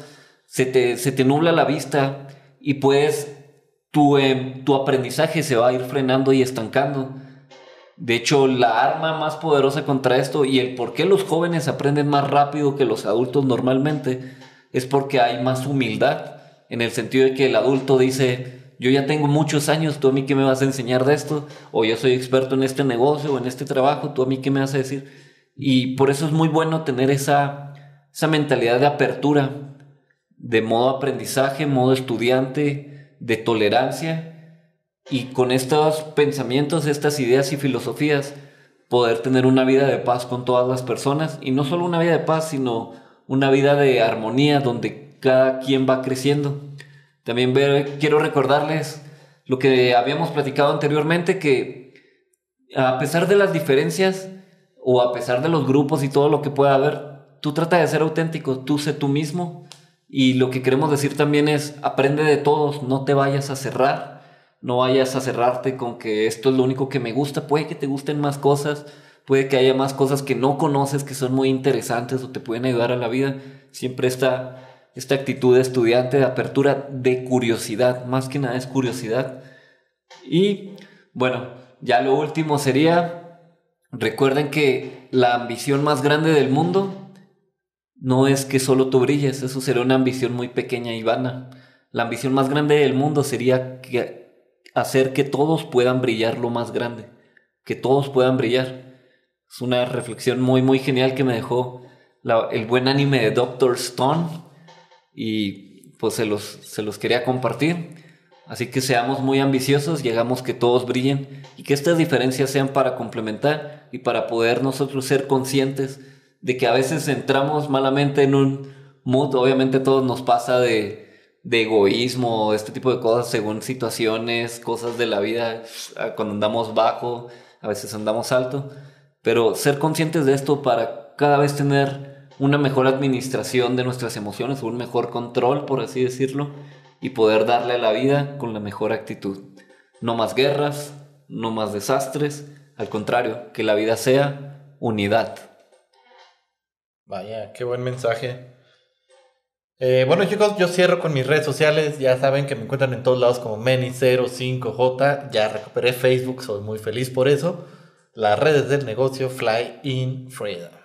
Speaker 3: se te, se te nubla la vista y puedes, tu, eh, tu aprendizaje se va a ir frenando y estancando. De hecho, la arma más poderosa contra esto y el por qué los jóvenes aprenden más rápido que los adultos normalmente es porque hay más humildad, en el sentido de que el adulto dice, yo ya tengo muchos años, tú a mí qué me vas a enseñar de esto, o yo soy experto en este negocio o en este trabajo, tú a mí qué me vas a decir. Y por eso es muy bueno tener esa, esa mentalidad de apertura, de modo aprendizaje, modo estudiante, de tolerancia, y con estos pensamientos, estas ideas y filosofías, poder tener una vida de paz con todas las personas, y no solo una vida de paz, sino una vida de armonía donde cada quien va creciendo. También ve- quiero recordarles lo que habíamos platicado anteriormente, que a pesar de las diferencias o a pesar de los grupos y todo lo que pueda haber, tú trata de ser auténtico, tú sé tú mismo. Y lo que queremos decir también es, aprende de todos, no te vayas a cerrar, no vayas a cerrarte con que esto es lo único que me gusta, puede que te gusten más cosas, puede que haya más cosas que no conoces que son muy interesantes o te pueden ayudar a la vida. Siempre está esta actitud de estudiante, de apertura, de curiosidad, más que nada es curiosidad. Y bueno, ya lo último sería, recuerden que la ambición más grande del mundo no es que solo tú brilles, eso sería una ambición muy pequeña y vana. La ambición más grande del mundo sería que hacer que todos puedan brillar lo más grande, que todos puedan brillar. Es una reflexión muy, muy genial que me dejó el buen anime de Doctor Stone y pues se los, se los quería compartir. Así que seamos muy ambiciosos, llegamos que todos brillen y que estas diferencias sean para complementar y para poder nosotros ser conscientes de que a veces entramos malamente en un mood, obviamente todos nos pasa de, de egoísmo, este tipo de cosas según situaciones, cosas de la vida, cuando andamos bajo, a veces andamos alto, pero ser conscientes de esto para cada vez tener una mejor administración de nuestras emociones, un mejor control, por así decirlo, y poder darle a la vida con la mejor actitud. No más guerras, no más desastres, al contrario, que la vida sea unidad.
Speaker 1: Vaya, qué buen mensaje. Eh, bueno chicos, yo cierro con mis redes sociales. Ya saben que me encuentran en todos lados como Meni05J. Ya recuperé Facebook, soy muy feliz por eso. Las redes del negocio Fly in Freedom.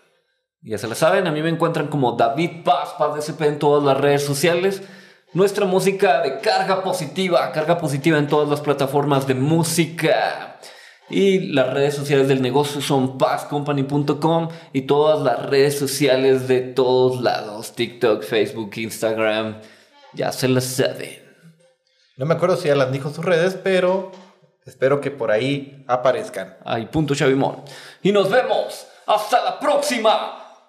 Speaker 3: Ya se la saben, a mí me encuentran como David Paz, Paz DSP en todas las redes sociales. Nuestra música de carga positiva, carga positiva en todas las plataformas de música. Y las redes sociales del negocio son pazcompany.com y todas las redes sociales de todos lados, TikTok, Facebook, Instagram, ya se las saben.
Speaker 1: No me acuerdo si ya las dijo sus redes, pero espero que por ahí aparezcan.
Speaker 3: Ahí, punto Chavimón. Y nos vemos hasta la próxima